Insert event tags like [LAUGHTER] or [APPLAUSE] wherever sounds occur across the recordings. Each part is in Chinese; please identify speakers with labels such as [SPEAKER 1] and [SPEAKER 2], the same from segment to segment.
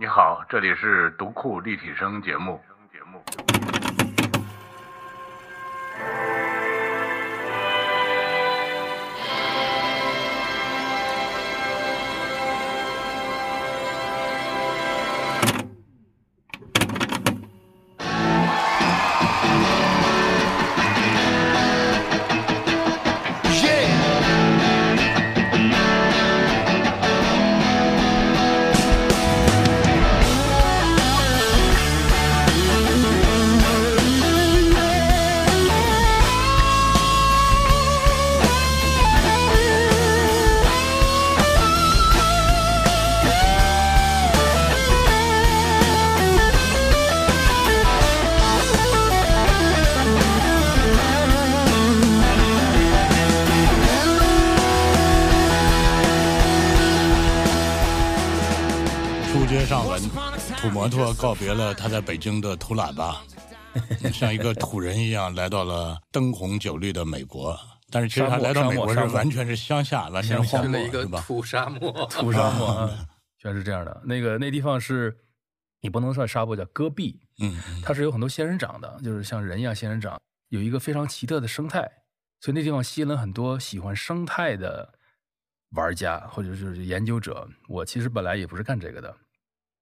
[SPEAKER 1] 你好，这里是读库立体声节目。
[SPEAKER 2] 别了他在北京的土喇叭，像一个土人一样来到了灯红酒绿的美国。但是其实他来到美国是完全是乡下，完全是荒漠，
[SPEAKER 3] 去了一
[SPEAKER 2] 吧？
[SPEAKER 3] 土沙漠，[LAUGHS]
[SPEAKER 4] 土沙漠啊，全是这样的。那个那地方是，你不能算沙漠，叫戈壁，
[SPEAKER 2] 嗯，嗯
[SPEAKER 4] 它是有很多仙人掌的，就是像人一样仙人掌，有一个非常奇特的生态，所以那地方吸引了很多喜欢生态的玩家或者就是研究者。我其实本来也不是干这个的，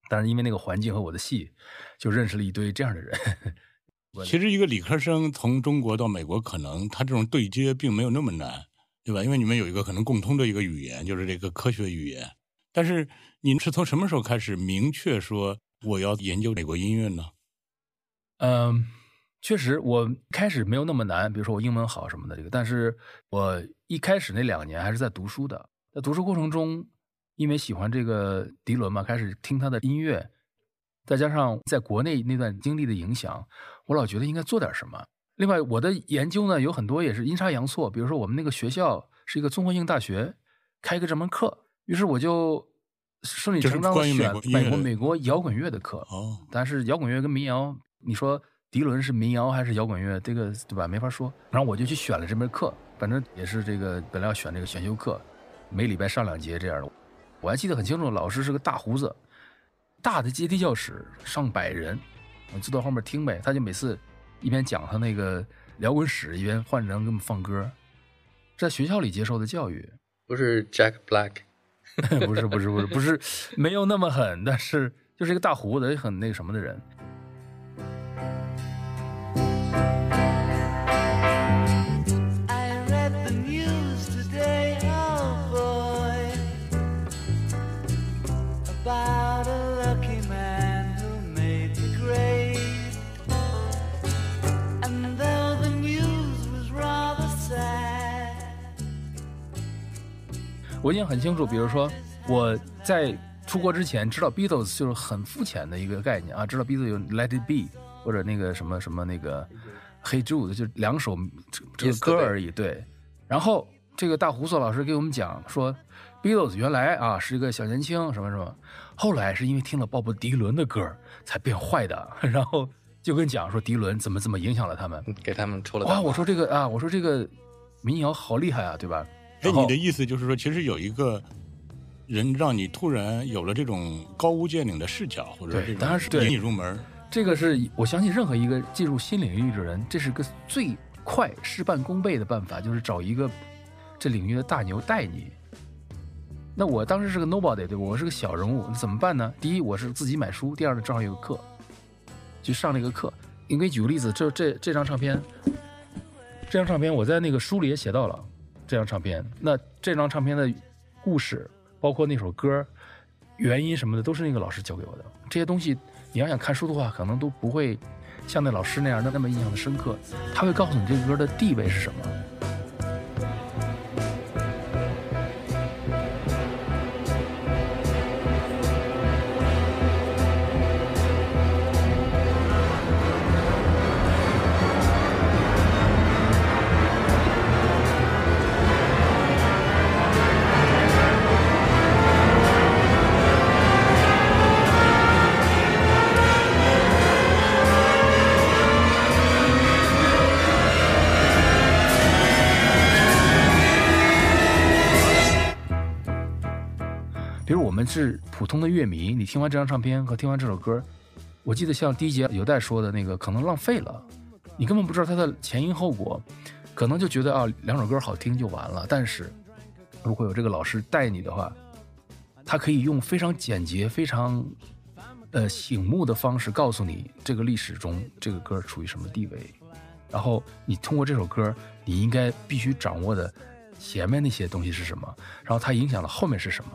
[SPEAKER 4] 但是因为那个环境和我的戏，就认识了一堆这样的人。[LAUGHS]
[SPEAKER 2] 其实一个理科生从中国到美国，可能他这种对接并没有那么难，对吧？因为你们有一个可能共通的一个语言，就是这个科学语言。但是你是从什么时候开始明确说我要研究美国音乐呢？
[SPEAKER 4] 嗯，确实，我开始没有那么难，比如说我英文好什么的这个，但是我一开始那两年还是在读书的，在读书过程中，因为喜欢这个迪伦嘛，开始听他的音乐，再加上在国内那段经历的影响，我老觉得应该做点什么。另外，我的研究呢有很多也是阴差阳错，比如说我们那个学校是一个综合性大学，开一个这门课，于是我就顺理成章的选美国美国摇滚乐的课。
[SPEAKER 2] 哦，
[SPEAKER 4] 但是摇滚乐跟民谣，你说迪伦是民谣还是摇滚乐，这个对吧？没法说。然后我就去选了这门课，反正也是这个本来要选这个选修课，每礼拜上两节这样的。我还记得很清楚，老师是个大胡子，大的阶梯教室，上百人，我就到后面听呗。他就每次一边讲他那个摇滚史，一边换人给我们放歌，在学校里接受的教育。
[SPEAKER 3] 不是 Jack Black，[LAUGHS]
[SPEAKER 4] 不是不是不是不是没有那么狠，但是就是一个大胡子，也很那个什么的人。我印象很清楚，比如说我在出国之前知道 Beatles 就是很肤浅的一个概念啊，知道 Beatles 有 Let It Be 或者那个什么什么那个 Hey Jude 就两首这这个歌而已。对，然后这个大胡子老师给我们讲说，Beatles 原来啊是一个小年轻什么什么，后来是因为听了鲍勃迪伦的歌才变坏的，[LAUGHS] 然后就跟讲说迪伦怎么怎么影响了他们。
[SPEAKER 3] 给他们抽了
[SPEAKER 4] 哇，我说这个啊，我说这个民谣好厉害啊，对吧？
[SPEAKER 2] 哎，
[SPEAKER 4] 然后
[SPEAKER 2] 你的意思就是说，其实有一个人让你突然有了这种高屋建瓴的视角，或者
[SPEAKER 4] 对
[SPEAKER 2] 这种
[SPEAKER 4] 当然是对
[SPEAKER 2] 引你入门。
[SPEAKER 4] 这个是我相信任何一个进入新领域的人，这是个最快事半功倍的办法，就是找一个这领域的大牛带你。那我当时是个 nobody，对吧？我是个小人物，那怎么办呢？第一，我是自己买书；第二呢，正好有个课，就上了一个课。你给你举个例子，就这这张唱片，这张唱片我在那个书里也写到了这张唱片。那这张唱片的故事，包括那首歌、原因什么的，都是那个老师教给我的。这些东西你要想看书的话，可能都不会像那老师那样那那么印象的深刻。他会告诉你这个歌的地位是什么。是普通的乐迷，你听完这张唱片和听完这首歌，我记得像第一节有代说的那个，可能浪费了，你根本不知道它的前因后果，可能就觉得啊两首歌好听就完了。但是如果有这个老师带你的话，他可以用非常简洁、非常呃醒目的方式告诉你这个历史中这个歌处于什么地位，然后你通过这首歌，你应该必须掌握的前面那些东西是什么，然后它影响了后面是什么。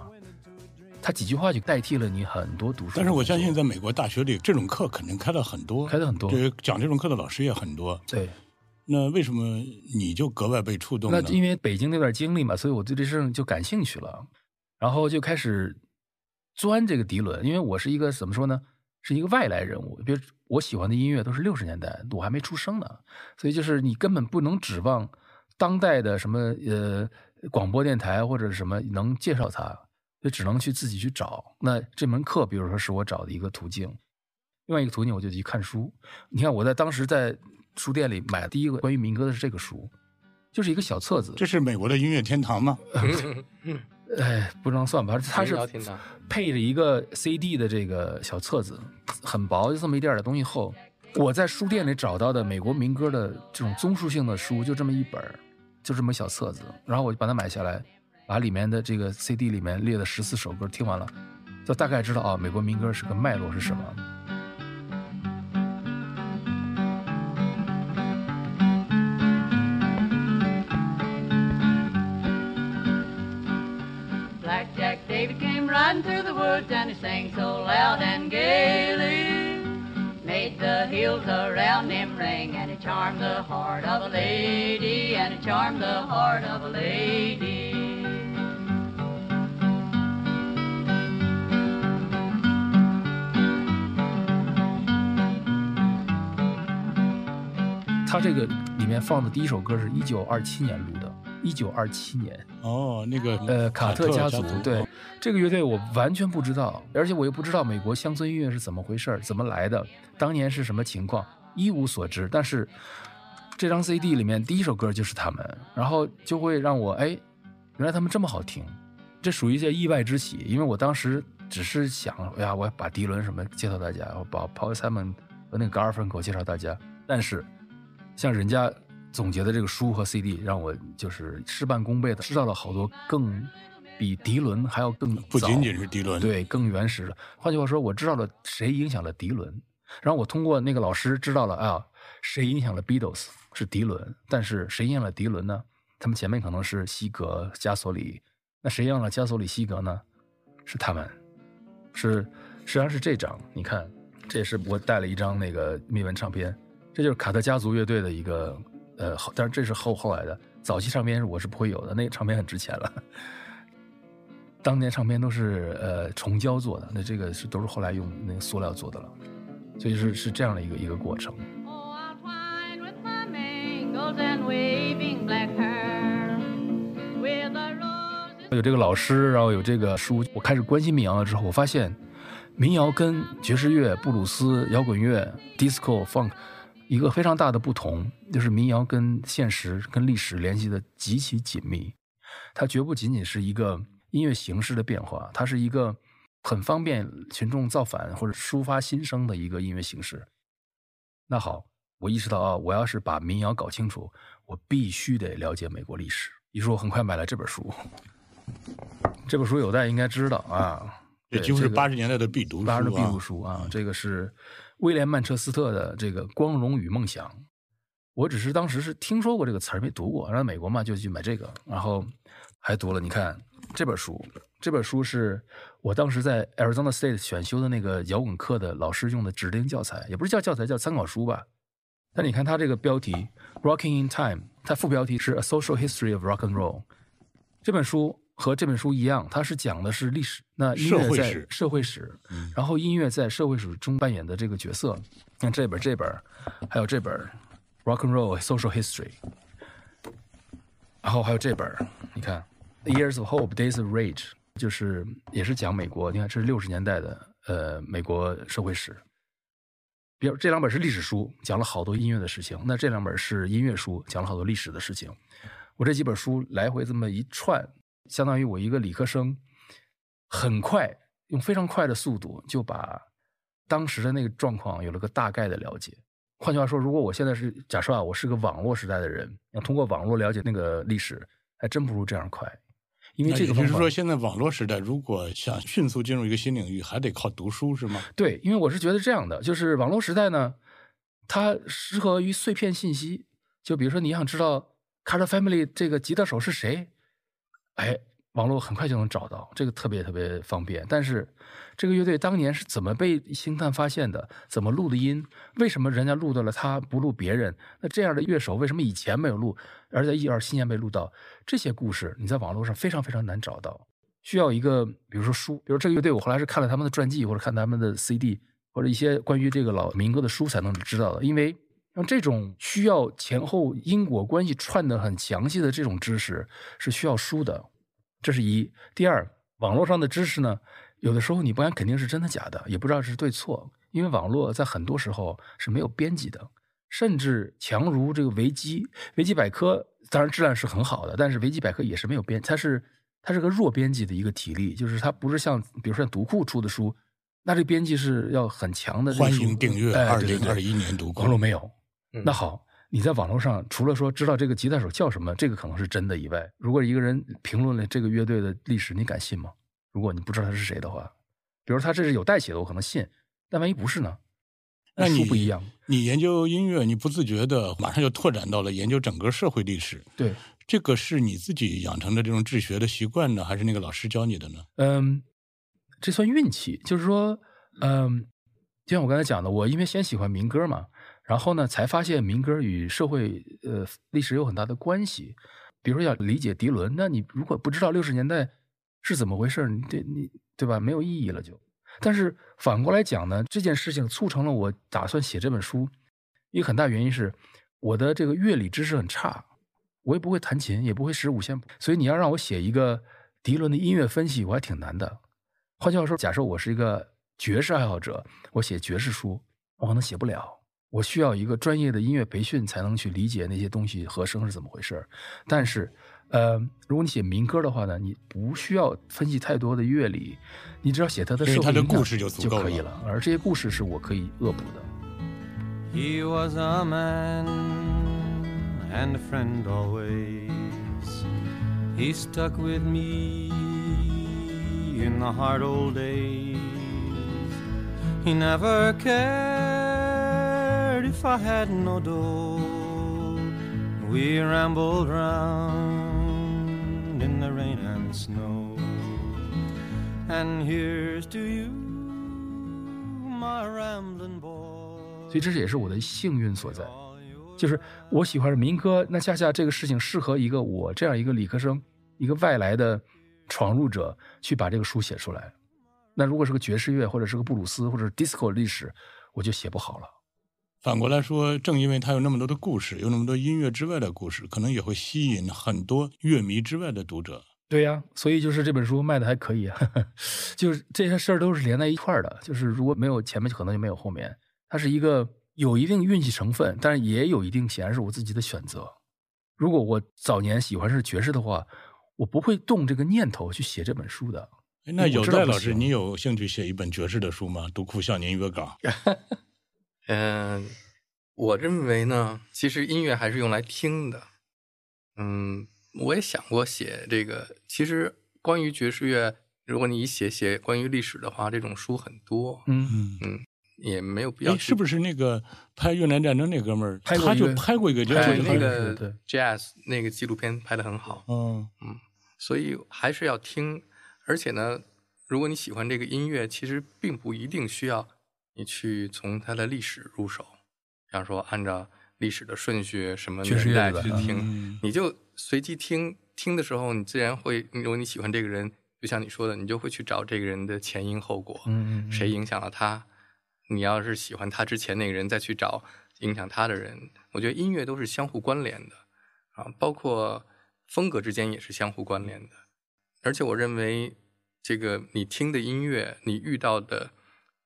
[SPEAKER 4] 他几句话就代替了你很多读书。
[SPEAKER 2] 但是我相信，在美国大学里，这种课肯定开了很多，
[SPEAKER 4] 开的很多，
[SPEAKER 2] 对讲这种课的老师也很多。
[SPEAKER 4] 对，
[SPEAKER 2] 那为什么你就格外被触动
[SPEAKER 4] 那？因为北京那段经历嘛，所以我对这事儿就感兴趣了，然后就开始钻这个迪伦。因为我是一个怎么说呢，是一个外来人物。比如我喜欢的音乐都是六十年代，我还没出生呢，所以就是你根本不能指望当代的什么呃广播电台或者什么能介绍它，就只能去自己去找。那这门课，比如说是我找的一个途径，另外一个途径我就去看书。你看我在当时在书店里买的第一个关于民歌的是这个书，就是一个小册子。
[SPEAKER 2] 这是美国的音乐天堂吗？[LAUGHS]
[SPEAKER 4] 哎，不能算吧，它是配着一个 CD 的这个小册子，很薄，就这么一点点东西厚。我在书店里找到的美国民歌的这种综述性的书，就这么一本，就这么小册子，然后我就把它买下来，把里面的这个 CD 里面列的十四首歌听完了，就大概知道啊，美国民歌是个脉络是什么。
[SPEAKER 5] Black Jack David came riding through the woods and he sang so loud and gaily. Made the hills around him ring and he charmed the heart of a lady and he charmed the heart of a lady.
[SPEAKER 4] 它这个里面放的第一首歌是一九二七年录的，一九二七年。
[SPEAKER 2] 哦，那个
[SPEAKER 4] 呃，卡特家族，对
[SPEAKER 2] 哦
[SPEAKER 4] 这个乐队我完全不知道，而且我又不知道美国乡村音乐是怎么回事儿，怎么来的，当年是什么情况，一无所知。但是这张 CD 里面第一首歌就是他们，然后就会让我哎，原来他们这么好听，这属于一些意外之喜，因为我当时只是想，哎呀，我要把迪伦什么介绍大家，我把 Paul Simon 和那个 Garfunkel 介绍大家，但是像人家总结的这个书和 CD，让我就是事半功倍的知道了好多更比迪伦还要更早
[SPEAKER 2] 不仅仅是迪伦，，
[SPEAKER 4] 对更原始的。换句话说，我知道了谁影响了迪伦，然后我通过那个老师知道了啊，谁影响了 Beatles 是迪伦，但是谁影响了迪伦呢？他们前面可能是西格、加索里，那谁影响了加索里、西格呢？是他们，是实际上是这张，你看，这也是我带了一张那个密文唱片，这就是卡特家族乐队的一个呃，后但是这是后后来的，早期唱片我是不会有的，那个唱片很值钱了。当年唱片都是呃虫胶做的，那这个是都是后来用那个塑料做的了，所以是是这样的一个一个过程。有这个老师，然后有这个书，我开始关心民谣了之后，我发现民谣跟爵士乐、布鲁斯、摇滚乐、disco、funk 一个非常大的不同，就是民谣跟现实、跟历史联系的极其紧密。它绝不仅仅是一个音乐形式的变化，它是一个很方便群众造反或者抒发心声的一个音乐形式。那好，我意识到啊，我要是把民谣搞清楚，我必须得了解美国历史。于是我很快买了这本书。这本书有代应该知道啊，
[SPEAKER 2] 这几乎是八十年代的必读书
[SPEAKER 4] 八十年代必读
[SPEAKER 2] 啊。
[SPEAKER 4] 书啊，这个是威廉曼彻斯特的这个《光荣与梦想》。我只是当时是听说过这个词儿，没读过。然后美国嘛，就去买这个，然后还读了。你看这本书，这本书是我当时在 Arizona State 选修的那个摇滚课的老师用的指定教材，也不是叫教材，叫参考书吧。但你看它这个标题《Rocking in Time》，它副标题是《A Social History of Rock and Roll》。这本书和这本书一样，它是讲的是历史，那音乐在
[SPEAKER 2] 社会史
[SPEAKER 4] 社会史，然后音乐在社会史中扮演的这个角色。像这本、这本，还有这本《Rock and Roll Social History》，然后还有这本，你看《Years of Hope, Days of Rage》，就是也是讲美国，你看这是六十年代的呃美国社会史。比如这两本是历史书，讲了好多音乐的事情；那这两本是音乐书，讲了好多历史的事情。我这几本书来回这么一串，相当于我一个理科生很快用非常快的速度就把当时的那个状况有了个大概的了解。换句话说，如果我现在是假设啊，我是个网络时代的人，要通过网络了解那个历史，还真不如这样快。因为这个方法
[SPEAKER 2] 也就是说，现在网络时代，如果想迅速进入一个新领域，还得靠读书，是吗？
[SPEAKER 4] 对，因为我是觉得这样的，就是网络时代呢，它适合于碎片信息。就比如说，你想知道 Carter Family 这个吉他手是谁，哎，网络很快就能找到，这个特别特别方便。但是，这个乐队当年是怎么被星探发现的？怎么录的音？为什么人家录到了他不录别人？那这样的乐手为什么以前没有录，而在一二七年被录到？这些故事你在网络上非常非常难找到，需要一个比如说书，比如这个乐队，我后来是看了他们的传记或者看他们的 CD 或者一些关于这个老民歌的书才能知道的，因为。像这种需要前后因果关系串的很详细的这种知识是需要书的，这是一。第二，网络上的知识呢，有的时候你不敢肯定是真的假的，也不知道是对错，因为网络在很多时候是没有编辑的，甚至强如这个维基、维基百科，当然质量是很好的，但是维基百科也是没有编，它是它是个弱编辑的一个体力，就是它不是像比如说像读库出的书，那这编辑是要很强的
[SPEAKER 2] 欢。迎订阅
[SPEAKER 4] 哎
[SPEAKER 2] 二零二一年读库
[SPEAKER 4] 网络没有。
[SPEAKER 3] 嗯
[SPEAKER 4] 那好，你在网络上除了说知道这个吉他手叫什么，这个可能是真的以外，如果一个人评论了这个乐队的历史，你敢信吗？如果你不知道他是谁的话，比如他这是有代写的，我可能信，但万一不是呢？
[SPEAKER 2] 那你
[SPEAKER 4] 书不一样，
[SPEAKER 2] 你研究音乐，你不自觉的马上就拓展到了研究整个社会历史。
[SPEAKER 4] 对，
[SPEAKER 2] 这个是你自己养成的这种治学的习惯呢，还是那个老师教你的呢？
[SPEAKER 4] 嗯，这算运气，就是说，嗯，就像我刚才讲的，我因为先喜欢民歌嘛，然后呢，才发现民歌与社会呃历史有很大的关系。比如说要理解迪伦，那你如果不知道六十年代是怎么回事，你这你对吧？没有意义了就。但是反过来讲呢，这件事情促成了我打算写这本书，一个很大原因是我的这个乐理知识很差，我也不会弹琴，也不会识五线谱，所以你要让我写一个迪伦的音乐分析，我还挺难的。换句话说，假设我是一个爵士爱好者，我写爵士书，我可能写不了。我需要一个专业的音乐培训，才能去理解那些东西和声是怎么回事儿。但是，呃，如果你写民歌的话呢，你不需要分析太多的乐理，你只要写它的
[SPEAKER 2] 因为它的
[SPEAKER 4] 社会影响
[SPEAKER 2] 故事就足够了
[SPEAKER 4] 可以了。而这些故事是我可以恶补的。
[SPEAKER 6] He was a man and a friend always. He stuck with me in the hard old days. He never cared if I had no door, We rambled round in the rain and snow. And here's to you, my rambling boy.
[SPEAKER 4] 所以这也是我的幸运所在，就是我喜欢民歌，那恰恰这个事情适合一个我这样一个理科生，一个外来的闯入者去把这个书写出来。那如果是个爵士乐，或者是个布鲁斯，或者是 disco 历史，我就写不好了。
[SPEAKER 2] 反过来说，正因为它有那么多的故事，有那么多音乐之外的故事，可能也会吸引很多乐迷之外的读者。
[SPEAKER 4] 对呀、所以就是这本书卖的还可以啊，[LAUGHS] 就是这些事儿都是连在一块儿的。就是如果没有前面，可能就没有后面。它是一个有一定运气成分，但是也有一定显然是我自己的选择。如果我早年喜欢是爵士的话，我不会动这个念头去写这本书的。
[SPEAKER 2] 哎那有戴老师，你有兴趣写一本爵士的书吗？读库少年约稿。[LAUGHS]
[SPEAKER 3] 嗯，我认为呢，其实音乐还是用来听的。嗯，我也想过写这个。其实关于爵士乐，如果你写写关于历史的话，这种书很多，
[SPEAKER 4] 嗯，
[SPEAKER 2] 嗯，
[SPEAKER 3] 也没有必要。
[SPEAKER 2] 是不是那个拍越南战争那哥们儿，他就
[SPEAKER 4] 拍过一个
[SPEAKER 2] 爵
[SPEAKER 3] 哎
[SPEAKER 2] 士的
[SPEAKER 4] 对对
[SPEAKER 3] 那个
[SPEAKER 4] 对
[SPEAKER 3] jazz 那个纪录片拍的很好，
[SPEAKER 2] 嗯，
[SPEAKER 3] 所以还是要听。而且呢，如果你喜欢这个音乐，其实并不一定需要你去从它的历史入手，比方说按照历史的顺序什么年代去听，
[SPEAKER 2] 嗯
[SPEAKER 3] 你就随机听。听的时候，你自然会，如果你喜欢这个人，就像你说的，你就会去找这个人的前因后果，
[SPEAKER 4] 嗯嗯嗯
[SPEAKER 3] 谁影响了他。你要是喜欢他之前那个人，再去找影响他的人，我觉得音乐都是相互关联的啊，包括风格之间也是相互关联的。而且我认为，这个你听的音乐，你遇到的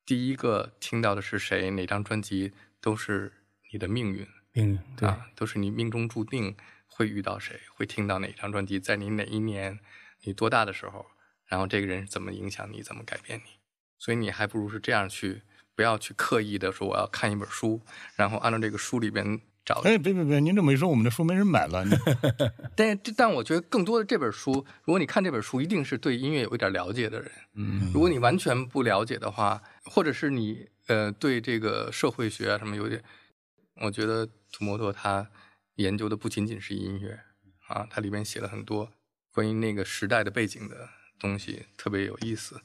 [SPEAKER 3] 第一个听到的是谁，哪张专辑，都是你的命运
[SPEAKER 4] 命运对，
[SPEAKER 3] 啊，都是你命中注定会遇到谁，会听到哪张专辑，在你哪一年，你多大的时候然后这个人怎么影响你，怎么改变你。所以你还不如是这样去，不要去刻意的说我要看一本书，然后按照这个书里边找。
[SPEAKER 2] 哎，别别别，您这么一说，我们的书没人买了。你 [LAUGHS]
[SPEAKER 3] 但是但我觉得更多的这本书，如果你看这本书，一定是对音乐有一点了解的人。
[SPEAKER 4] 嗯，
[SPEAKER 3] 如果你完全不了解的话，或者是你呃对这个社会学啊什么有点，我觉得土摩托他研究的不仅仅是音乐啊，它里面写了很多关于那个时代的背景的东西，特别有意思。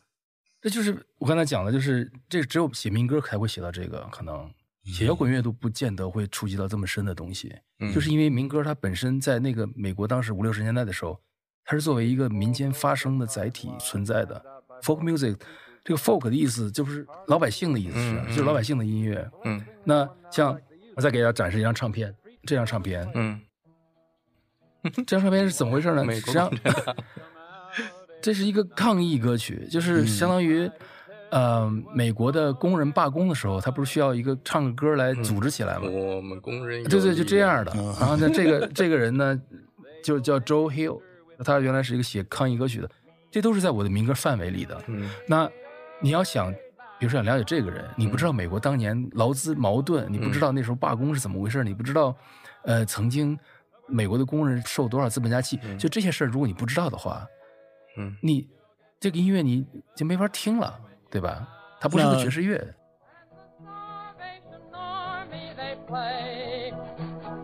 [SPEAKER 4] 这就是我刚才讲的，就是这只有写民歌才会写到这个，可能写摇滚乐都不见得会触及到这么深的东西，
[SPEAKER 3] 嗯
[SPEAKER 4] 就是因为民歌它本身在那个美国当时五六十年代的时候，它是作为一个民间发声的载体存在的。folk music，这个 folk 的意思就是老百姓的意思是，就是老百姓的音乐。
[SPEAKER 3] 嗯
[SPEAKER 4] 那像我再给大家展示一张唱片，这张唱片，
[SPEAKER 3] 嗯，[LAUGHS]
[SPEAKER 4] 这张唱片是怎么回事呢？
[SPEAKER 3] 美国
[SPEAKER 4] 实际上
[SPEAKER 3] 共产党
[SPEAKER 4] 这是一个抗议歌曲，
[SPEAKER 3] 嗯
[SPEAKER 4] 就是相当于，呃，美国的工人罢工的时候，他不是需要一个唱个歌来组织起来吗？
[SPEAKER 3] 我们工人
[SPEAKER 4] 对对，就这样的。
[SPEAKER 2] 嗯
[SPEAKER 4] 然后呢，这个 [LAUGHS] 这个人呢，就叫 Joe Hill，他原来是一个写抗议歌曲的，这都是在我的民歌范围里的。
[SPEAKER 3] 嗯
[SPEAKER 4] 那你要想，比如说想了解这个人，你不知道美国当年劳资矛盾，你不知道那时候罢工是怎么回事，你不知道，呃，曾经美国的工人受多少资本家气，就这些事儿，如果你不知道的话，
[SPEAKER 3] 嗯
[SPEAKER 4] 你这个音乐你就没法听了，对吧？它不是个爵士乐。
[SPEAKER 7] Salvation Army they play,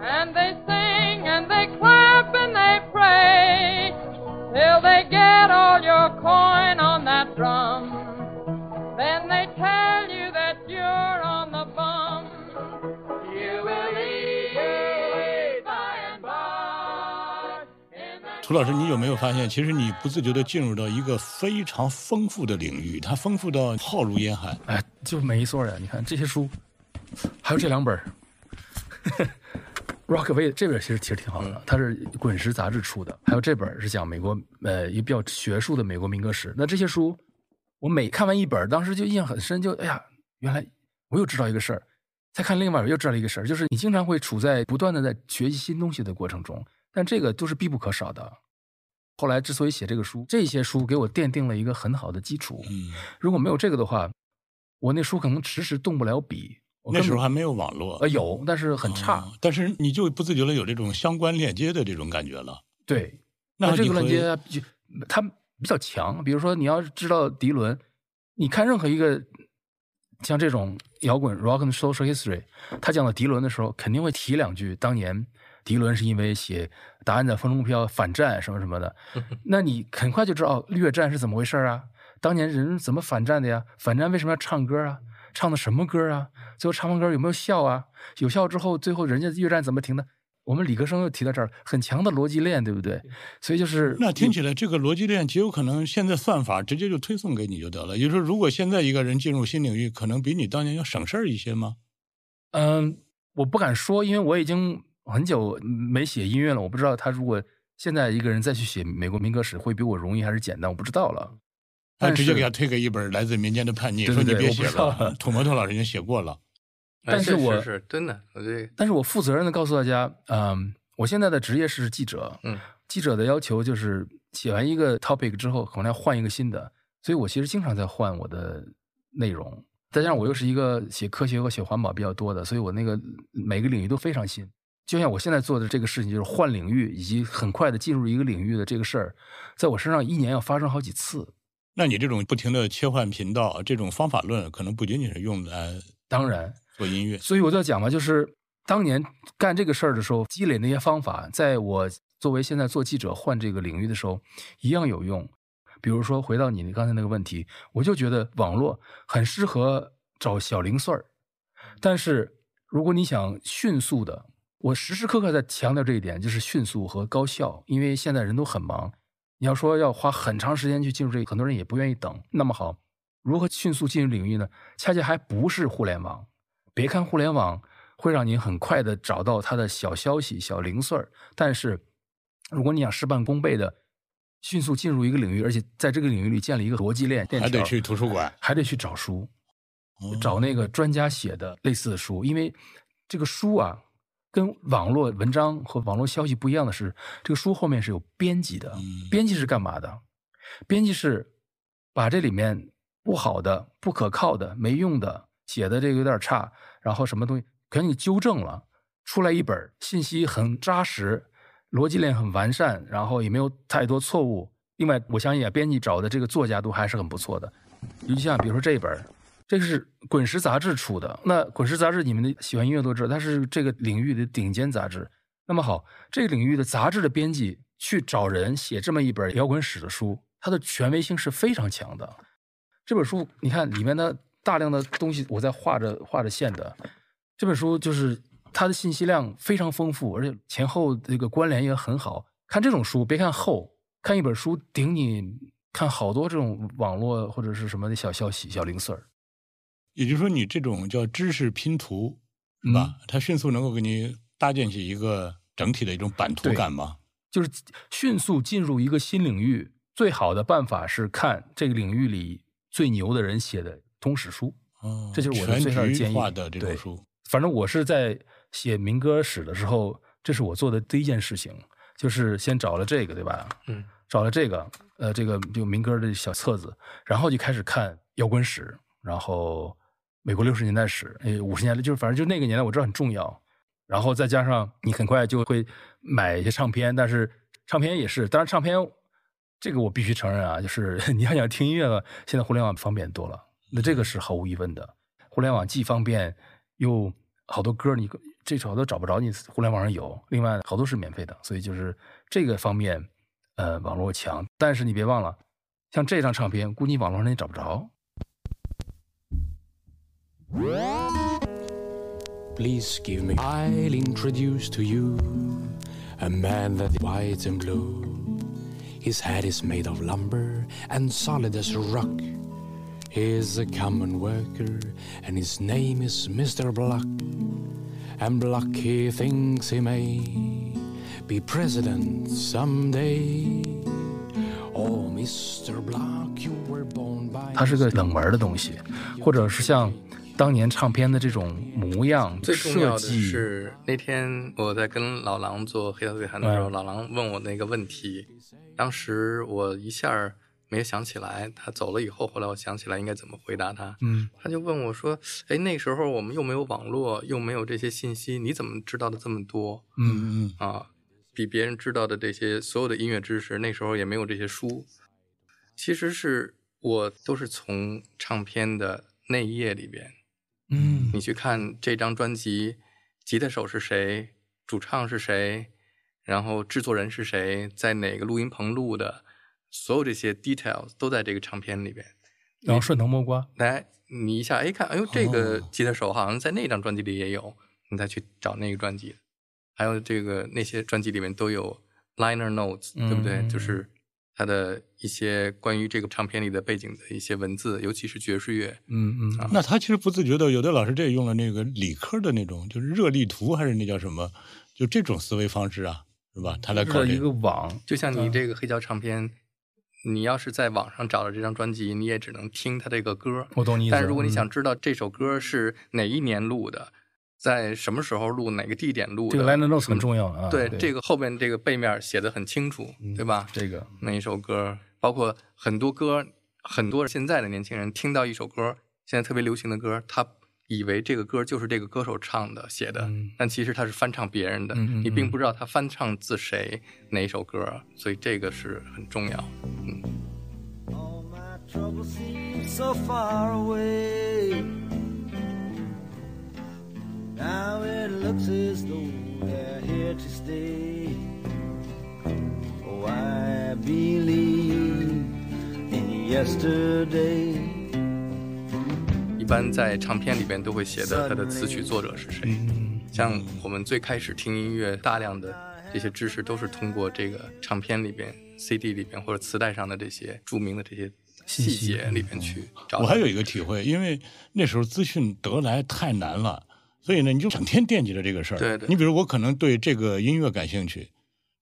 [SPEAKER 7] and they sing and they clap and they pray till they get all your coin on that drum. Then they tell you that you're on the bum. You will eat by and by.
[SPEAKER 2] 涂老师，你有没有发现，其实你不自觉地进入到一个非常丰富的领域，它丰富到浩如烟海。
[SPEAKER 4] 哎，就没错呀！你看这些书，还有这两本儿 [LAUGHS] Rockaway 这本其实其实挺好的，它是滚石杂志出的。还有这本是讲美国呃一个比较学术的美国民歌史。那这些书，我每看完一本，当时就印象很深，就哎呀，原来我又知道一个事儿，再看另外一本又知道了一个事儿，就是你经常会处在不断的在学习新东西的过程中，但这个都是必不可少的。后来之所以写这个书，这些书给我奠定了一个很好的基础。
[SPEAKER 2] 嗯，
[SPEAKER 4] 如果没有这个的话，我那书可能迟迟动不了笔。
[SPEAKER 2] 那时候还没有网络，
[SPEAKER 4] 呃有，但是很差。
[SPEAKER 2] 哦但是你就不自觉的有这种相关链接的这种感觉了。
[SPEAKER 4] 对，
[SPEAKER 2] 那这个
[SPEAKER 4] 链接就它比较强。比如说，你要是知道迪伦，你看任何一个像这种摇滚 rock and social history，他讲到迪伦的时候，肯定会提两句当年迪伦是因为写《答案在风中飘》反战什么什么的，那你很快就知道哦越战是怎么回事啊？当年人怎么反战的呀？反战为什么要唱歌啊？唱的什么歌啊？最后唱完歌有没有笑啊？有笑之后，最后人家越战怎么停的？我们理科生又提到这儿，很强的逻辑链，对不对？所以就是
[SPEAKER 2] 那听起来这个逻辑链极有可能现在算法直接就推送给你就得了。也就是说，如果现在一个人进入新领域，可能比你当年要省事儿一些吗？
[SPEAKER 4] 嗯，我不敢说，因为我已经很久没写音乐了，我不知道他如果现在一个人再去写美国民歌史，会比我容易还是简单，我不知道了。
[SPEAKER 2] 他直接给他推给一本《来自民间的叛逆》，
[SPEAKER 4] 对
[SPEAKER 2] 说你别写了。[LAUGHS] 土摩托老师已经写过了。
[SPEAKER 4] 但是我
[SPEAKER 3] 哎是是真的，我
[SPEAKER 4] 但是我负责任的告诉大家，嗯，我现在的职业是记者，
[SPEAKER 3] 嗯，
[SPEAKER 4] 记者的要求就是写完一个 topic 之后，可能要换一个新的，所以我其实经常在换我的内容。再加上我又是一个写科学和写环保比较多的，所以我那个每个领域都非常新。就像我现在做的这个事情，就是换领域以及很快的进入一个领域的这个事儿，在我身上一年要发生好几次。
[SPEAKER 2] 那你这种不停的切换频道，这种方法论，可能不仅仅是用来
[SPEAKER 4] 当然，
[SPEAKER 2] 做音乐。
[SPEAKER 4] 所以我就要讲嘛，就是当年干这个事儿的时候，积累那些方法，在我作为现在做记者换这个领域的时候，一样有用。比如说，回到你刚才那个问题，我就觉得网络很适合找小零碎儿，但是如果你想迅速的，我时时刻刻在强调这一点，就是迅速和高效，因为现在人都很忙。你要说要花很长时间去进入这个，很多人也不愿意等。那么好，如何迅速进入领域呢？恰恰还不是互联网。别看互联网会让你很快的找到它的小消息、小零碎儿，但是如果你想事半功倍的迅速进入一个领域，而且在这个领域里建立一个逻辑链，
[SPEAKER 2] 还得去图书馆，
[SPEAKER 4] 还得去找书，
[SPEAKER 2] 哦
[SPEAKER 4] 找那个专家写的类似的书，因为这个书啊，跟网络文章和网络消息不一样的是，这个书后面是有编辑的。
[SPEAKER 2] 嗯
[SPEAKER 4] 编辑是干嘛的？编辑是把这里面不好的、不可靠的、没用的、写的这个有点差，然后什么东西给你纠正了，出来一本信息很扎实，逻辑链很完善，然后也没有太多错误。另外，我相信啊，编辑找的这个作家都还是很不错的。尤其像比如说这一本，这个是《滚石》杂志出的。那《滚石》杂志，你们的喜欢音乐都知道，它是这个领域的顶尖杂志。那么好，这个领域的杂志的编辑去找人写这么一本摇滚史的书，它的权威性是非常强的。这本书，你看里面的大量的东西，我在画着画着线的。这本书就是它的信息量非常丰富，而且前后这个关联也很好。看这种书，别看厚。看一本书顶你看好多这种网络或者是什么的小消息、小零碎儿。
[SPEAKER 2] 也就是说，你这种叫知识拼图，是吧？它迅速能够给你搭建起一个整体的一种版图感吗？
[SPEAKER 4] 就是迅速进入一个新领域，最好的办法是看这个领域里最牛的人写的通史书。
[SPEAKER 2] 哦，
[SPEAKER 4] 这就是我的最大的建议。
[SPEAKER 2] 化的这种
[SPEAKER 4] 对
[SPEAKER 2] 书，
[SPEAKER 4] 反正我是在写民歌史的时候，这是我做的第一件事情，就是先找了这个，对吧？
[SPEAKER 3] 嗯，
[SPEAKER 4] 找了这个，呃，这个就民歌的小册子，然后就开始看摇滚史，然后美国六十年代史，呃，五十年代，就是反正就那个年代我知道很重要，然后再加上你很快就会买一些唱片，但是唱片也是，当然唱片这个我必须承认啊，就是 [LAUGHS] 你要想听音乐了，现在互联网方便多了，那这个是毫无疑问的，互联网既方便又好多歌你这首都找不着，你互联网上有，另外好多是免费的，所以就是这个方面，呃，网络强，但是你别忘了，像这张唱片，估计网络上你找不着。
[SPEAKER 8] Please give me. I'll introduce to you a man that white and blue. His head is made of lumber and solid as rock. He's a common worker, and his name is Mr. Block. And Block, he thinks he may be president someday. Oh, Mr. Block, you were born by.
[SPEAKER 4] 它是个冷门的东西，或者是像当年唱片的这种模样
[SPEAKER 3] 最重要的，是那天我在跟老狼做黑桃对谈的时候，
[SPEAKER 4] 嗯
[SPEAKER 3] 老狼问我那个问题，当时我一下儿没有想起来，他走了以后，后来我想起来应该怎么回答他。
[SPEAKER 4] 嗯，
[SPEAKER 3] 他就问我说：“哎，那时候我们又没有网络，又没有这些信息，你怎么知道的这么多
[SPEAKER 4] 嗯
[SPEAKER 2] 嗯
[SPEAKER 3] 啊？比别人知道的这些所有的音乐知识，那时候也没有这些书。其实是我都是从唱片的内页里边，
[SPEAKER 4] 嗯
[SPEAKER 3] 你去看这张专辑，吉他手是谁，主唱是谁，然后制作人是谁，在哪个录音棚录的，所有这些 details 都在这个唱片里边。
[SPEAKER 4] 然后顺藤摸瓜，
[SPEAKER 3] 来，你一下哎看，哎呦，这个
[SPEAKER 2] 哦
[SPEAKER 3] 吉他手好像在那张专辑里也有，你再去找那个专辑，还有这个那些专辑里面都有 liner notes，、对不对？
[SPEAKER 4] 嗯
[SPEAKER 3] 就是它的一些关于这个唱片里的背景的一些文字，尤其是爵士乐。
[SPEAKER 4] 嗯嗯，
[SPEAKER 2] 那他其实不自觉的，有的老师这也用了那个理科的那种，就是热力图还是那叫什么，就这种思维方式啊，是吧？他来考虑
[SPEAKER 4] 是一个网，
[SPEAKER 3] 就像
[SPEAKER 4] 嗯
[SPEAKER 3] 你这个黑胶唱片，你要是在网上找到这张专辑，你也只能听他这个歌。
[SPEAKER 4] 我懂你意思。
[SPEAKER 3] 但如果你
[SPEAKER 4] 嗯
[SPEAKER 3] 想知道这首歌是哪一年录的，在什么时候录，哪个地点录的，
[SPEAKER 4] 这个 liner notes 很
[SPEAKER 3] 嗯
[SPEAKER 4] 重要啊，
[SPEAKER 3] 对，
[SPEAKER 4] 对
[SPEAKER 3] 这个后边这个背面写的很清楚，
[SPEAKER 4] 嗯
[SPEAKER 3] 对吧？
[SPEAKER 4] 这个
[SPEAKER 3] 那一首歌，包括很多歌，很多现在的年轻人听到一首歌，现在特别流行的歌，他以为这个歌就是这个歌手唱的、写的，
[SPEAKER 4] 嗯
[SPEAKER 3] 但其实他是翻唱别人的，
[SPEAKER 4] 嗯嗯
[SPEAKER 3] 你并
[SPEAKER 4] 嗯
[SPEAKER 3] 不知道他翻唱自谁哪一首歌，所以这个是很重要。嗯
[SPEAKER 6] ，All my troubles seem so far away. Now it looks as though they're here to stay. Oh, I believe in yesterday.
[SPEAKER 3] 一般在唱片里边都会写的它的词曲作者是谁。
[SPEAKER 4] 嗯
[SPEAKER 3] 像我们最开始听音乐，大量的这些知识都是通过这个唱片里边、CD 里边或者磁带上的这些著名的这些细节里边去找到。
[SPEAKER 2] 我还有一个体会，因为那时候资讯得来太难了，所以呢，你就整天惦记着这个事儿。
[SPEAKER 3] 对对
[SPEAKER 2] 你比如我可能对这个音乐感兴趣，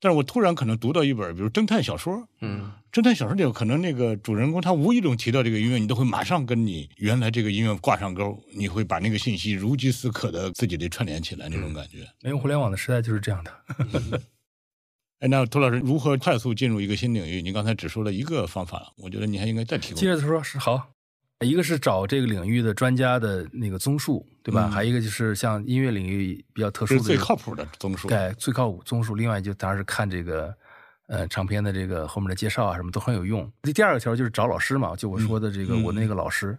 [SPEAKER 2] 但是我突然可能读到一本，比如侦探小说，
[SPEAKER 3] 嗯，
[SPEAKER 2] 侦探小说里有可能那个主人公他无意中提到这个音乐，你都会马上跟你原来这个音乐挂上钩，你会把那个信息如饥似渴的自己得串联起来那种感觉。
[SPEAKER 4] 没有互联网的时代就是这样的。[LAUGHS]
[SPEAKER 2] 哎，那涂老师如何快速进入一个新领域？你刚才只说了一个方法，我觉得你还应该再提供。
[SPEAKER 4] 接着说是好，一个是找这个领域的专家的那个综述，对吧？
[SPEAKER 2] 嗯
[SPEAKER 4] 还有一个就是像音乐领域比较特殊
[SPEAKER 2] 的最
[SPEAKER 4] 的这个
[SPEAKER 2] 靠谱的综述。
[SPEAKER 4] 对，最靠谱综述。另外就当然是看这个呃唱片的这个后面的介绍啊，什么都很有用。这第二个条就是找老师嘛，就我说的这个、
[SPEAKER 2] 嗯
[SPEAKER 4] 我那个老师。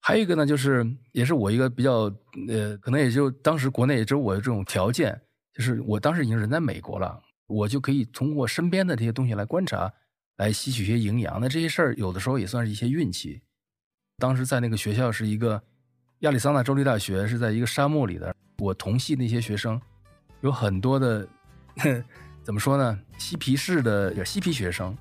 [SPEAKER 4] 还有一个呢，就是也是我一个比较呃，可能也就当时国内也只有我有这种条件，就是我当时已经人在美国了，我就可以通过身边的这些东西来观察，来吸取一些营养。那这些事儿有的时候也算是一些运气。当时在那个学校是一个亚利桑那州立大学，是在一个沙漠里的。我同系那些学生有很多的，怎么说呢？嬉皮士的也嬉皮学生，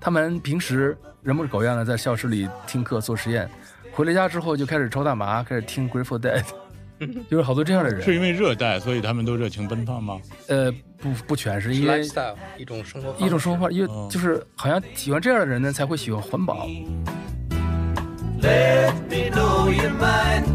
[SPEAKER 4] 他们平时人模狗样的在教室里听课做实验，回了家之后就开始抽大麻，开始听 Grateful Dead，[LAUGHS] 就是好多这样的人。
[SPEAKER 2] 是因为热带，所以他们都热情奔放吗？
[SPEAKER 4] 呃，不不全是
[SPEAKER 3] 是
[SPEAKER 4] 因为
[SPEAKER 3] 一种生活方
[SPEAKER 4] 一种生活方式，因为
[SPEAKER 2] 哦
[SPEAKER 4] 就是好像喜欢这样的人呢，才会喜欢环保。
[SPEAKER 6] Let me know your mind.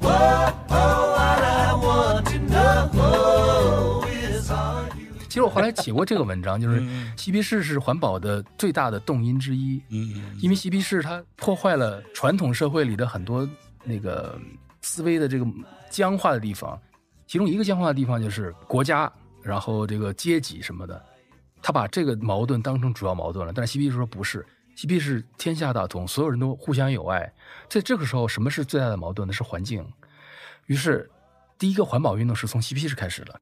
[SPEAKER 6] Whoa, oh, I want to know is are you
[SPEAKER 4] 其实我后来写过这个文章，就是
[SPEAKER 2] 嗯
[SPEAKER 4] 嬉皮士是环保的最大的动因之一。
[SPEAKER 2] 嗯嗯
[SPEAKER 4] 因为嬉皮士它破坏了传统社会里的很多那个思维的这个僵化的地方，其中一个僵化的地方就是国家，然后这个阶级什么的，他把这个矛盾当成主要矛盾了。但是嬉皮士说不是，嬉皮士天下大同，所有人都互相友爱。在这个时候，什么是最大的矛盾呢？是环境。于是，第一个环保运动是从嬉皮士开始的，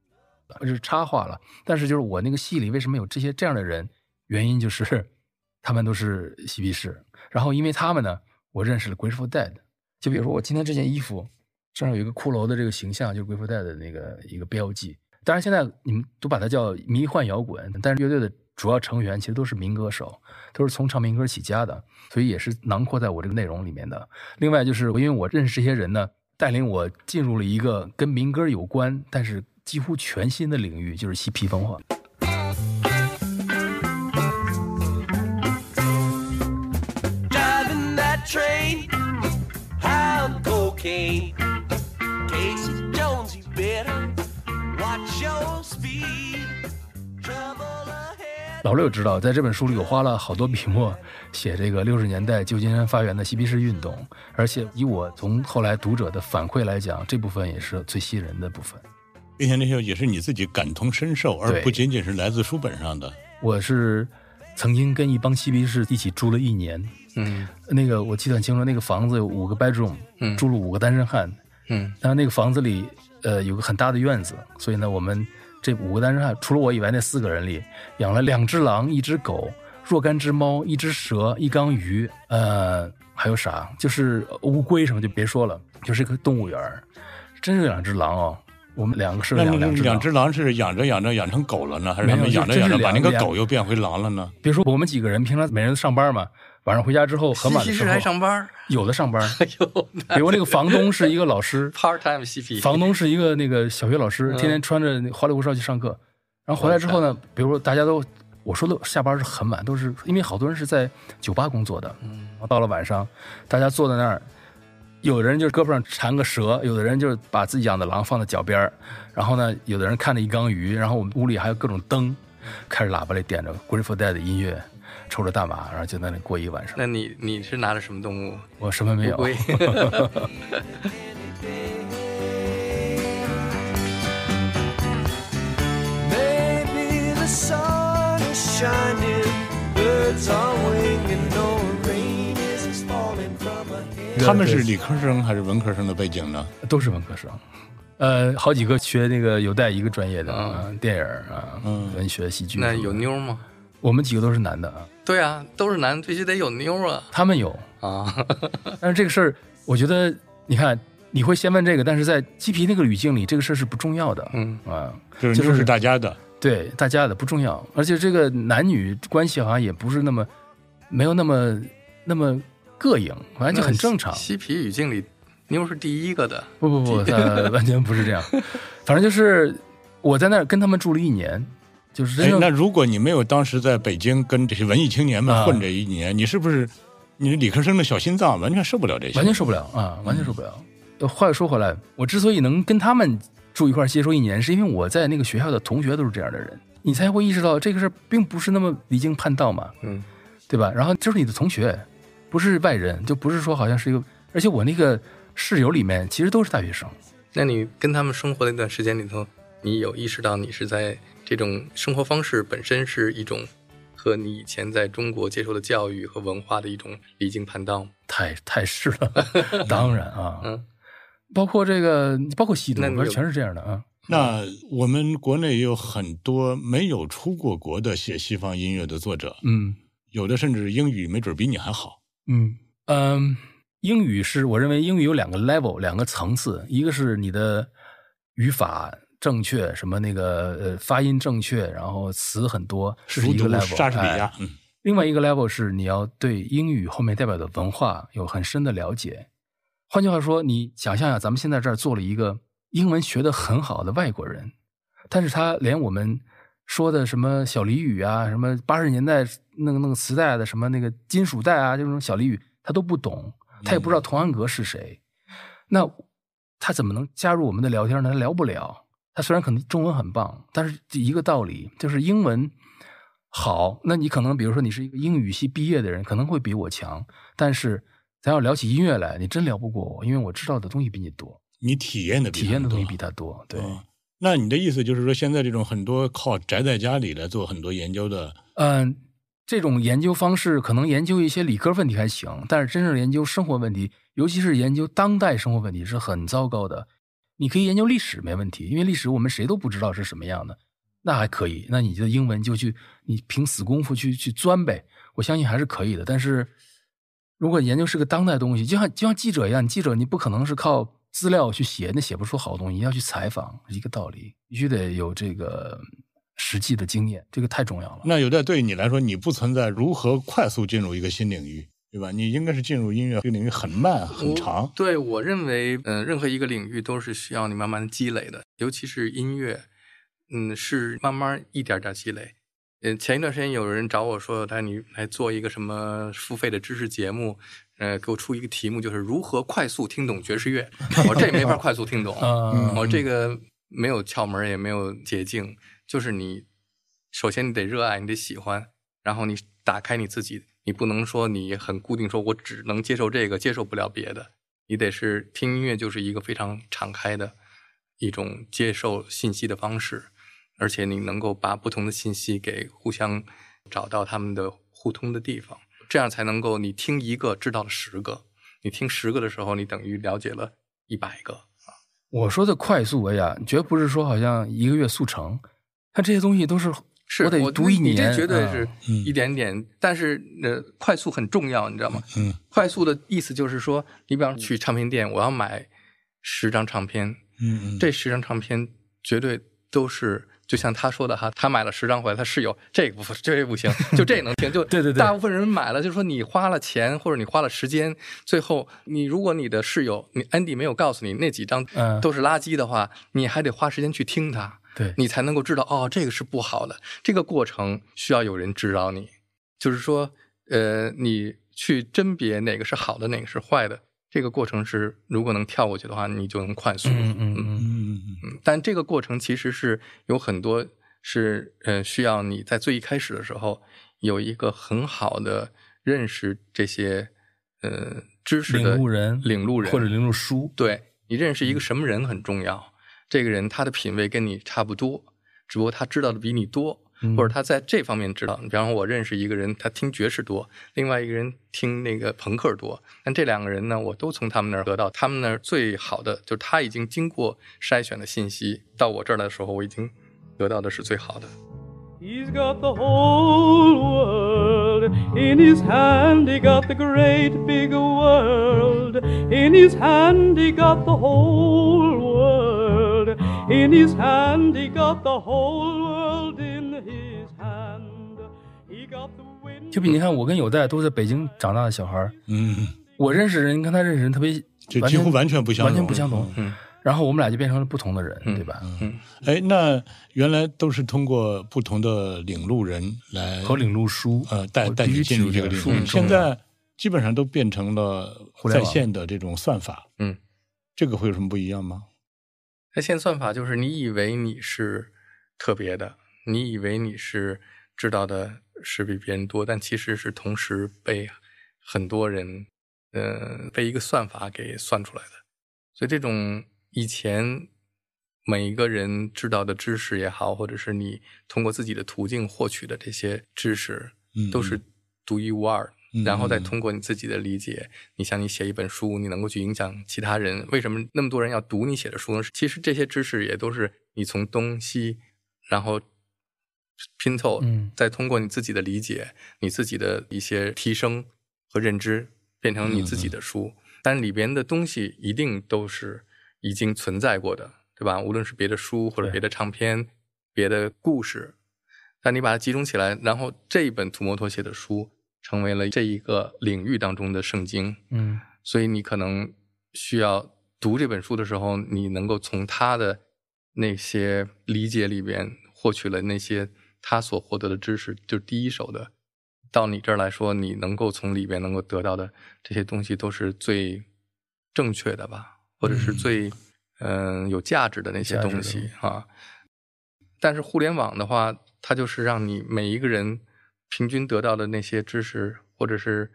[SPEAKER 4] 就是插话了。但是就是我那个戏里为什么有这些这样的人？原因就是 [LAUGHS] 他们都是嬉皮士，然后因为他们呢，我认识了 Grateful Dead。就比如说我今天这件衣服上有一个骷髅的这个形象，就是 Grateful Dead 的那个一个标记。当然现在你们都把它叫迷幻摇滚，但是乐队的主要成员其实都是民歌手，都是从唱民歌起家的，所以也是囊括在我这个内容里面的。另外就是因为我认识这些人呢，带领我进入了一个跟民歌有关，但是几乎全新的领域，就是嬉皮文化。
[SPEAKER 6] driving that train. How cocaine. Casey Jones, you better watch your speed. Trouble.
[SPEAKER 4] 老六知道，在这本书里，我花了好多笔墨写这个六十年代旧金山发源的嬉皮士运动，而且以我从后来读者的反馈来讲，这部分也是最吸引人的部分。
[SPEAKER 2] 并且那些也是你自己感同身受，而不仅仅是来自书本上的。
[SPEAKER 4] 我是曾经跟一帮嬉皮士一起住了一年，
[SPEAKER 3] 嗯
[SPEAKER 4] 那个我记得很清楚，那个房子有五个 bedroom，
[SPEAKER 3] 嗯
[SPEAKER 4] 住了五个单身汉，
[SPEAKER 3] 嗯
[SPEAKER 4] 然后那个房子里呃有个很大的院子，所以呢，我们这五个单身汉除了我以外，那四个人里养了两只狼、一只狗、若干只猫、一只蛇、一缸鱼，呃，还有啥？就是乌龟什么就别说了，就是一个动物园儿真是有两只狼哦。我们两个是两两只狼
[SPEAKER 2] 两只狼是养着养着养成狗了呢，还是他们养着养着把那个狗又变回狼了呢？
[SPEAKER 4] 比如说我们几个人平常每人都上班嘛，晚上回家之后很晚的时候，
[SPEAKER 3] 上班，[LAUGHS]
[SPEAKER 4] 有的上班，比如那个房东是一个老师，，[LAUGHS]
[SPEAKER 3] part time 嬉皮，
[SPEAKER 4] 房东是一个那个小学老师，
[SPEAKER 3] 嗯。
[SPEAKER 4] 天天穿着花里胡哨去上课，然后回来之后呢，比如说大家都，我说的下班是很晚，都是因为好多人是在酒吧工作的，
[SPEAKER 3] 嗯。
[SPEAKER 4] 到了晚上，大家坐在那儿，有的人就是胳膊上缠个蛇，有的人就是把自己养的狼放在脚边儿，然后呢，有的人看着一缸鱼，然后我们屋里还有各种灯，开着喇叭里点着 Grateful Dead 的音乐，抽着大麻，然后就在那过一晚上。
[SPEAKER 3] 那你你是拿的什么动物？
[SPEAKER 4] 我什么没有 [LAUGHS].
[SPEAKER 2] 他们是理科生还是文科生的背景呢？
[SPEAKER 4] 都是文科生，呃，好几个学那个有带一个专业的
[SPEAKER 3] 嗯
[SPEAKER 4] 啊，电影啊，
[SPEAKER 2] 嗯
[SPEAKER 4] 文学、戏剧。
[SPEAKER 3] 那有？妞吗？
[SPEAKER 4] 我们几个都是男的啊，
[SPEAKER 3] 对啊，都是男，必须得有妞啊
[SPEAKER 4] 他们有，
[SPEAKER 3] 啊！[LAUGHS]
[SPEAKER 4] 但是这个事儿，我觉得你看，你会先问这个，但是在鸡皮那个语境里，这个事儿是不重要的，
[SPEAKER 3] 嗯
[SPEAKER 4] 啊，
[SPEAKER 2] 就是妞是大家的，
[SPEAKER 4] 对大家的不重要，而且这个男女关系好像也不是那么没有那么那么膈应，反正就很正常。
[SPEAKER 3] 鸡皮语境里，妞是第一个的。
[SPEAKER 4] 不不不，[LAUGHS] 呃，完全不是这样。反正就是我在那儿跟他们住了一年，就是
[SPEAKER 2] 那如果你没有当时在北京跟这些文艺青年们
[SPEAKER 4] 啊
[SPEAKER 2] 混这一年，你是不是你理科生的小心脏完全受不了这些？
[SPEAKER 4] 完全受不了啊，完全受不了。呃话又说回来，我之所以能跟他们住一块儿接受一年，是因为我在那个学校的同学都是这样的人，你才会意识到这个事儿并不是那么离经叛道嘛，
[SPEAKER 3] 嗯，
[SPEAKER 4] 对吧？然后就是你的同学，不是外人，就不是说好像是一个，而且我那个室友里面其实都是大学生，
[SPEAKER 3] 那你跟他们生活的那段时间里头，你有意识到你是在这种生活方式本身是一种和你以前在中国接受的教育和文化的一种离经叛道？
[SPEAKER 4] 太太是了，[LAUGHS] 当然啊，
[SPEAKER 3] 嗯，
[SPEAKER 4] 包括这个，包括吸毒，
[SPEAKER 3] 那
[SPEAKER 4] 全是这样的啊。
[SPEAKER 2] 那我们国内也有很多没有出过国的写西方音乐的作者，
[SPEAKER 4] 嗯
[SPEAKER 2] 有的甚至英语没准比你还好。
[SPEAKER 4] 嗯嗯，英语是我认为英语有两个 level，两个层次，一个是你的语法正确，什么那个呃发音正确，然后词很多，是一个 level。
[SPEAKER 2] 莎士比亚
[SPEAKER 4] 哎，
[SPEAKER 2] 嗯，
[SPEAKER 4] 另外一个 level 是你要对英语后面代表的文化有很深的了解。换句话说，你想象一下，咱们现在这儿做了一个英文学的很好的外国人，但是他连我们说的什么小俚语啊，什么八十年代那个那个磁带的什么那个金属带啊，这种小俚语他都不懂，他也不知道童安格是谁，那他怎么能加入我们的聊天呢？他聊不了。他虽然可能中文很棒，但是一个道理就是英文好，那你可能比如说你是一个英语系毕业的人，可能会比我强，但是咱要聊起音乐来，你真聊不过我，因为我知道的东西比你多，
[SPEAKER 2] 你体验的比
[SPEAKER 4] 体验的东西比他多。对，
[SPEAKER 2] 嗯那你的意思就是说，现在这种很多靠宅在家里来做很多研究的，
[SPEAKER 4] 嗯，这种研究方式可能研究一些理科问题还行，但是真正研究生活问题，尤其是研究当代生活问题是很糟糕的。你可以研究历史没问题，因为历史我们谁都不知道是什么样的，那还可以。那你的英文就去，你凭死功夫去去钻呗，我相信还是可以的。但是如果研究是个当代东西，就像就像记者一样，记者你不可能是靠资料去写，那写不出好东西，你要去采访，一个道理，必须得有这个实际的经验，这个太重要了。
[SPEAKER 2] 那有的对你来说，你不存在如何快速进入一个新领域，对吧？你应该是进入音乐这个领域很慢很长
[SPEAKER 3] 我。对我认为，嗯、任何一个领域都是需要你慢慢的积累的，尤其是音乐，嗯，是慢慢一点点积累。嗯，前一段时间有人找我说，带你来做一个什么付费的知识节目，呃，给我出一个题目，就是如何快速听懂爵士乐。我这没法快速听懂，[LAUGHS]
[SPEAKER 4] 嗯
[SPEAKER 3] 我这个没有窍门，也没有捷径，就是你首先你得热爱，你得喜欢，然后你打开你自己，你不能说你很固定，说我只能接受这个，接受不了别的。你得是听音乐，就是一个非常敞开的一种接受信息的方式，而且你能够把不同的信息给互相找到他们的互通的地方，这样才能够你听一个知道了十个，你听十个的时候，你等于了解了一百个。
[SPEAKER 4] 我说的快速，哎呀，绝不是说好像一个月速成，它这些东西都是
[SPEAKER 3] 是
[SPEAKER 4] 我得读一年你，
[SPEAKER 3] 这绝对
[SPEAKER 4] 啊
[SPEAKER 3] 是
[SPEAKER 2] 嗯
[SPEAKER 3] 一点点，但是呃，快速很重要，你知道吗？
[SPEAKER 2] 嗯，
[SPEAKER 3] 快速的意思就是说，你比方去唱片店，我要买十张唱片，
[SPEAKER 2] 嗯嗯，
[SPEAKER 3] 这十张唱片绝对都是。就像他说的哈，他买了十张回来，他室友这个不这不行，就这能听，就 [LAUGHS]
[SPEAKER 4] 对对对
[SPEAKER 3] 大部分人买了，就是说你花了钱或者你花了时间，最后你如果你的室友你安迪没有告诉你那几张
[SPEAKER 4] 嗯
[SPEAKER 3] 都是垃圾的话，你还得花时间去听它。
[SPEAKER 4] 对，
[SPEAKER 3] 你才能够知道哦，这个是不好的。这个过程需要有人指导你，就是说，呃，你去甄别哪个是好的，哪个是坏的。这个过程是，如果能跳过去的话，你就能快速。
[SPEAKER 4] 嗯嗯嗯，
[SPEAKER 2] 嗯嗯
[SPEAKER 3] 嗯但这个过程其实是有很多是呃需要你在最一开始的时候有一个很好的认识这些呃知识的
[SPEAKER 4] 领路人
[SPEAKER 3] 领路人
[SPEAKER 4] 或者领路书，
[SPEAKER 3] 对你认识一个什么人很重要。这个人他的品味跟你差不多，只不过他知道的比你多，
[SPEAKER 4] 嗯
[SPEAKER 3] 或者他在这方面知道。比方说，我认识一个人，他听爵士多，另外一个人听那个朋克多。但这两个人呢，我都从他们那儿得到他们那儿最好的，就是他已经经过筛选的信息，到我这儿来的时候，我已经得到的是最好的。
[SPEAKER 7] He's got the whole world in his hand. He got the great big world in his hand. He got the whole world in his hand. He got the whole world in his hand. He got the wind.
[SPEAKER 4] 就比你看，我跟有代都在北京长大的小孩儿，
[SPEAKER 2] 嗯，
[SPEAKER 4] 我认识人跟他认识人特别，
[SPEAKER 2] 就几乎完全不相同
[SPEAKER 4] 完全不相同。
[SPEAKER 3] 嗯
[SPEAKER 4] 然后我们俩就变成了不同的人，
[SPEAKER 3] 嗯
[SPEAKER 4] 对吧？
[SPEAKER 3] 嗯，
[SPEAKER 2] 哎，那原来都是通过不同的领路人来
[SPEAKER 4] 和领路书，
[SPEAKER 2] 呃带带你进入这个领域，
[SPEAKER 4] 书很重要
[SPEAKER 2] 现在基本上都变成了在线的这种算法。
[SPEAKER 3] 嗯，
[SPEAKER 2] 这个会有什么不一样吗？
[SPEAKER 3] 在线算法就是你以为你是特别的，你以为你是知道的是比别人多，但其实是同时被很多人，呃，被一个算法给算出来的。所以这种以前每一个人知道的知识也好，或者是你通过自己的途径获取的这些知识，
[SPEAKER 2] 嗯
[SPEAKER 3] 都是独一无二的。
[SPEAKER 2] 嗯
[SPEAKER 3] 然后再
[SPEAKER 2] 嗯
[SPEAKER 3] 通过你自己的理解，你像你写一本书，你能够去影响其他人。为什么那么多人要读你写的书呢？其实这些知识也都是你从东西，然后拼凑，
[SPEAKER 4] 嗯
[SPEAKER 3] 再通过你自己的理解，你自己的一些提升和认知，变成你自己的书。但里边的东西一定都是已经存在过的，对吧？无论是别的书或者别的唱片、别的故事，但你把它集中起来，然后这一本图摩托写的书成为了这一个领域当中的圣经。
[SPEAKER 4] 嗯
[SPEAKER 3] 所以你可能需要读这本书的时候，你能够从他的那些理解里边获取了那些他所获得的知识，就是第一手的。到你这儿来说，你能够从里边能够得到的这些东西都是最正确的吧，或者是最嗯、有价值的那些东西啊。但是互联网的话，它就是让你每一个人平均得到的那些知识，或者是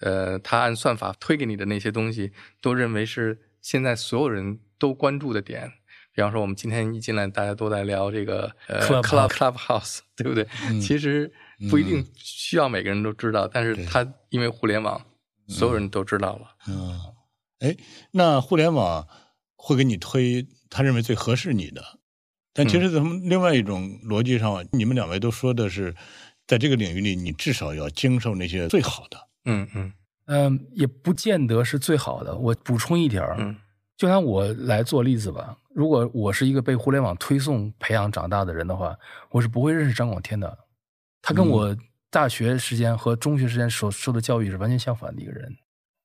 [SPEAKER 3] 呃，他按算法推给你的那些东西，都认为是现在所有人都关注的点。比方说，我们今天一进来，大家都在聊这个呃 Club Clubhouse，[LAUGHS] 对不对？
[SPEAKER 2] 嗯
[SPEAKER 3] 其实不一定需要每个人都知道，但是
[SPEAKER 2] 对
[SPEAKER 3] 它因为互联网，所有人都知道了。
[SPEAKER 2] 嗯，哎，那互联网会给你推他认为最合适你的，但其实从另外一种逻辑上，你们两位都说的是，在这个领域里，你至少要经受那些最好的。
[SPEAKER 3] 嗯嗯
[SPEAKER 4] 嗯，也不见得是最好的。我补充一点儿，
[SPEAKER 3] 嗯
[SPEAKER 4] 就拿我来做例子吧。如果我是一个被互联网推送培养长大的人的话，我是不会认识张广天的。他跟
[SPEAKER 2] 嗯
[SPEAKER 4] 我大学时间和中学时间所受的教育是完全相反的一个人。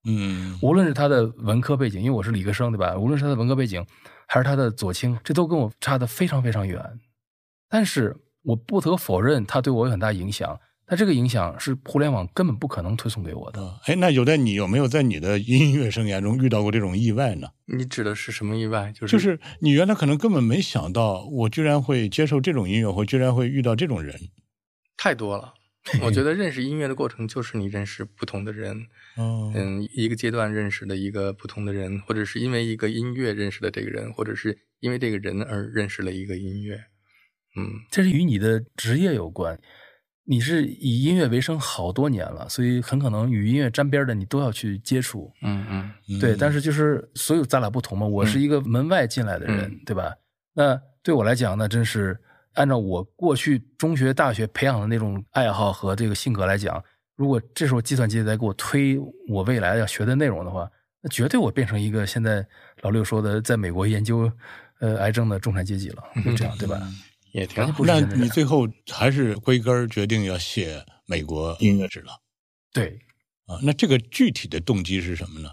[SPEAKER 2] 嗯
[SPEAKER 4] 无论是他的文科背景，因为我是理科生，对吧？无论是他的文科背景，还是他的左倾，这都跟我差的非常非常远。但是我不得否认，它对我有很大影响。但这个影响是互联网根本不可能推送给我的。
[SPEAKER 2] 啊，哎，那有的你有没有在你的音乐生涯中遇到过这种意外呢？
[SPEAKER 3] 你指的是什么意外？就是
[SPEAKER 2] 就是你原来可能根本没想到，我居然会接受这种音乐，或居然会遇到这种人。
[SPEAKER 3] 太多了。[LAUGHS] 我觉得认识音乐的过程就是你认识不同的人，
[SPEAKER 2] 哦，
[SPEAKER 3] 嗯，一个阶段认识的一个不同的人，或者是因为一个音乐认识的这个人，或者是因为这个人而认识了一个音乐。嗯
[SPEAKER 4] 这是与你的职业有关。你是以音乐为生好多年了，所以很可能与音乐沾边的你都要去接触。
[SPEAKER 3] 嗯嗯
[SPEAKER 4] 对，
[SPEAKER 2] 嗯
[SPEAKER 4] 但是就是所有咱俩不同嘛，我是一个门外进来的人，
[SPEAKER 3] 嗯
[SPEAKER 4] 对吧？那对我来讲，那真是按照我过去中学、大学培养的那种爱好和这个性格来讲，如果这时候计算机在给我推我未来要学的内容的话，那绝对我变成一个现在老六说的在美国研究呃癌症的中产阶级了，就这样，对吧？
[SPEAKER 3] 也挺好。
[SPEAKER 2] 那你最后还是归根儿决定要写美国音乐史了
[SPEAKER 4] 对，
[SPEAKER 2] 啊？那这个具体的动机是什么呢？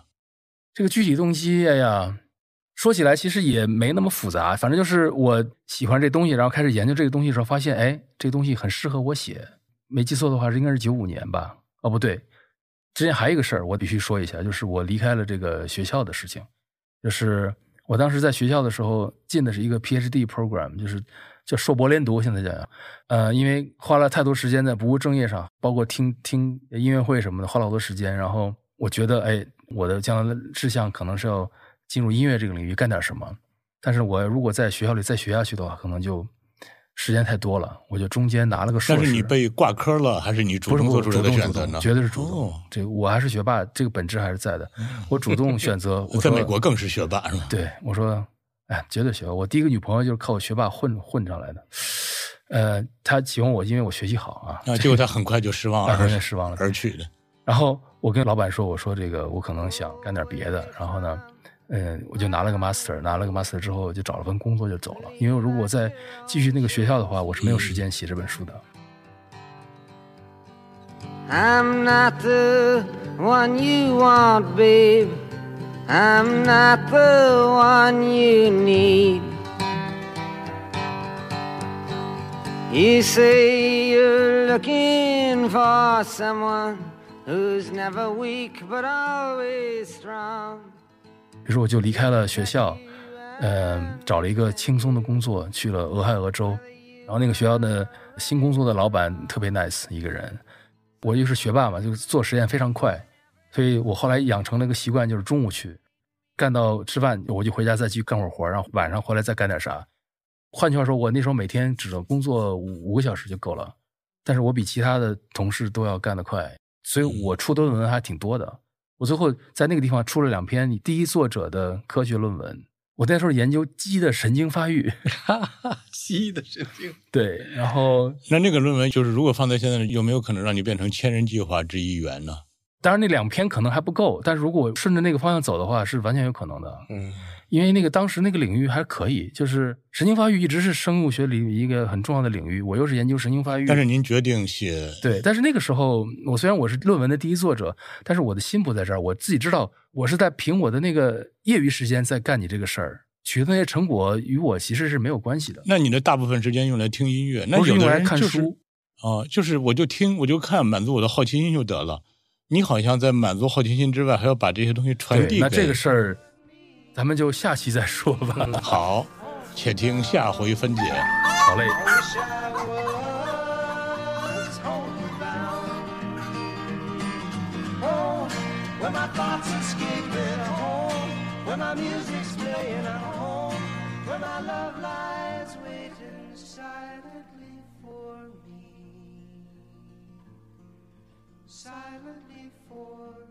[SPEAKER 4] 这个具体动机，哎呀，说起来其实也没那么复杂，反正就是我喜欢这东西，然后开始研究这个东西的时候，发现，哎，这个东西很适合我写。没记错的话，应该是九五年吧？哦，不对，之前还有一个事儿，我必须说一下，就是我离开了这个学校的事情。就是我当时在学校的时候进的是一个 PhD program，就是叫硕博连读，现在讲，呃，因为花了太多时间在不务正业上，包括听听音乐会什么的，花了好多时间。然后我觉得，哎，我的将来的志向可能是要进入音乐这个领域干点什么。但是我如果在学校里再学下去的话，可能就时间太多了。我就中间拿了个硕士。
[SPEAKER 2] 但是你被挂科了，还是你主动做出来的
[SPEAKER 4] 主动主动
[SPEAKER 2] 选择呢？
[SPEAKER 4] 绝对是主动。
[SPEAKER 2] 哦
[SPEAKER 4] 这个我还是学霸，这个本质还是在的。我主动选择，[LAUGHS] 我
[SPEAKER 2] 在美国更是学霸是吧？
[SPEAKER 4] 对我说，哎，绝对学霸。我第一个女朋友就是靠我学霸混混上来的。呃，她喜欢我，因为我学习好啊。
[SPEAKER 2] 啊，[LAUGHS] 结果她很快就失望
[SPEAKER 4] 了
[SPEAKER 2] 而
[SPEAKER 4] 很快失望了
[SPEAKER 2] 而去的。
[SPEAKER 4] 然后我跟老板说，我说这个我可能想干点别的。然后呢，嗯，我就拿了个 master，拿了个 master 之后就找了份工作就走了。因为如果我再继续那个学校的话，我是没有时间写这本书的。
[SPEAKER 6] I'm not the one you want, babe. I'm not the one you need. You say you're looking for someone who's never weak but always strong.
[SPEAKER 4] 于是我就离开了学校，嗯，找了一个轻松的工作，去了俄亥俄州，然后那个学校的新工作的老板特别 nice 一个人，我又是学霸嘛，就是做实验非常快，所以我后来养成了一个习惯，就是中午去干到吃饭，我就回家再去干会儿活，然后晚上回来再干点啥。换句话说，我那时候每天只能工作五五个小时就够了，但是我比其他的同事都要干得快，所以我出的论文还挺多的。我最后在那个地方出了两篇第一作者的科学论文。我那时候研究鸡的神经发育，[LAUGHS]
[SPEAKER 3] 鸡的神经。
[SPEAKER 4] 对，然后
[SPEAKER 2] 那那个论文就是，如果放在现在，有没有可能让你变成千人计划之一员呢？
[SPEAKER 4] 当然那两篇可能还不够，但是如果顺着那个方向走的话，是完全有可能的。
[SPEAKER 3] 嗯，
[SPEAKER 4] 因为那个当时那个领域还可以，就是神经发育一直是生物学里一个很重要的领域，我又是研究神经发育。
[SPEAKER 2] 但是您决定写
[SPEAKER 4] 对，但是那个时候我虽然我是论文的第一作者，但是我的心不在这儿，我自己知道我是在凭我的那个业余时间在干你这个事儿，取得那些成果与我其实是没有关系的。
[SPEAKER 2] 那你的大部分时间用来听音乐，那有的
[SPEAKER 4] 用来看
[SPEAKER 2] 人就是
[SPEAKER 4] 书，
[SPEAKER 2] 哦，就是我就听，我就看，满足我的好奇心就得了。你好像在满足好奇心之外，还要把这些东西传递，给。
[SPEAKER 4] 那这个事儿，咱们就下期再说吧。[LAUGHS] [LAUGHS]
[SPEAKER 2] 好，且听下回分解。
[SPEAKER 4] 好嘞。
[SPEAKER 6] wish I silently for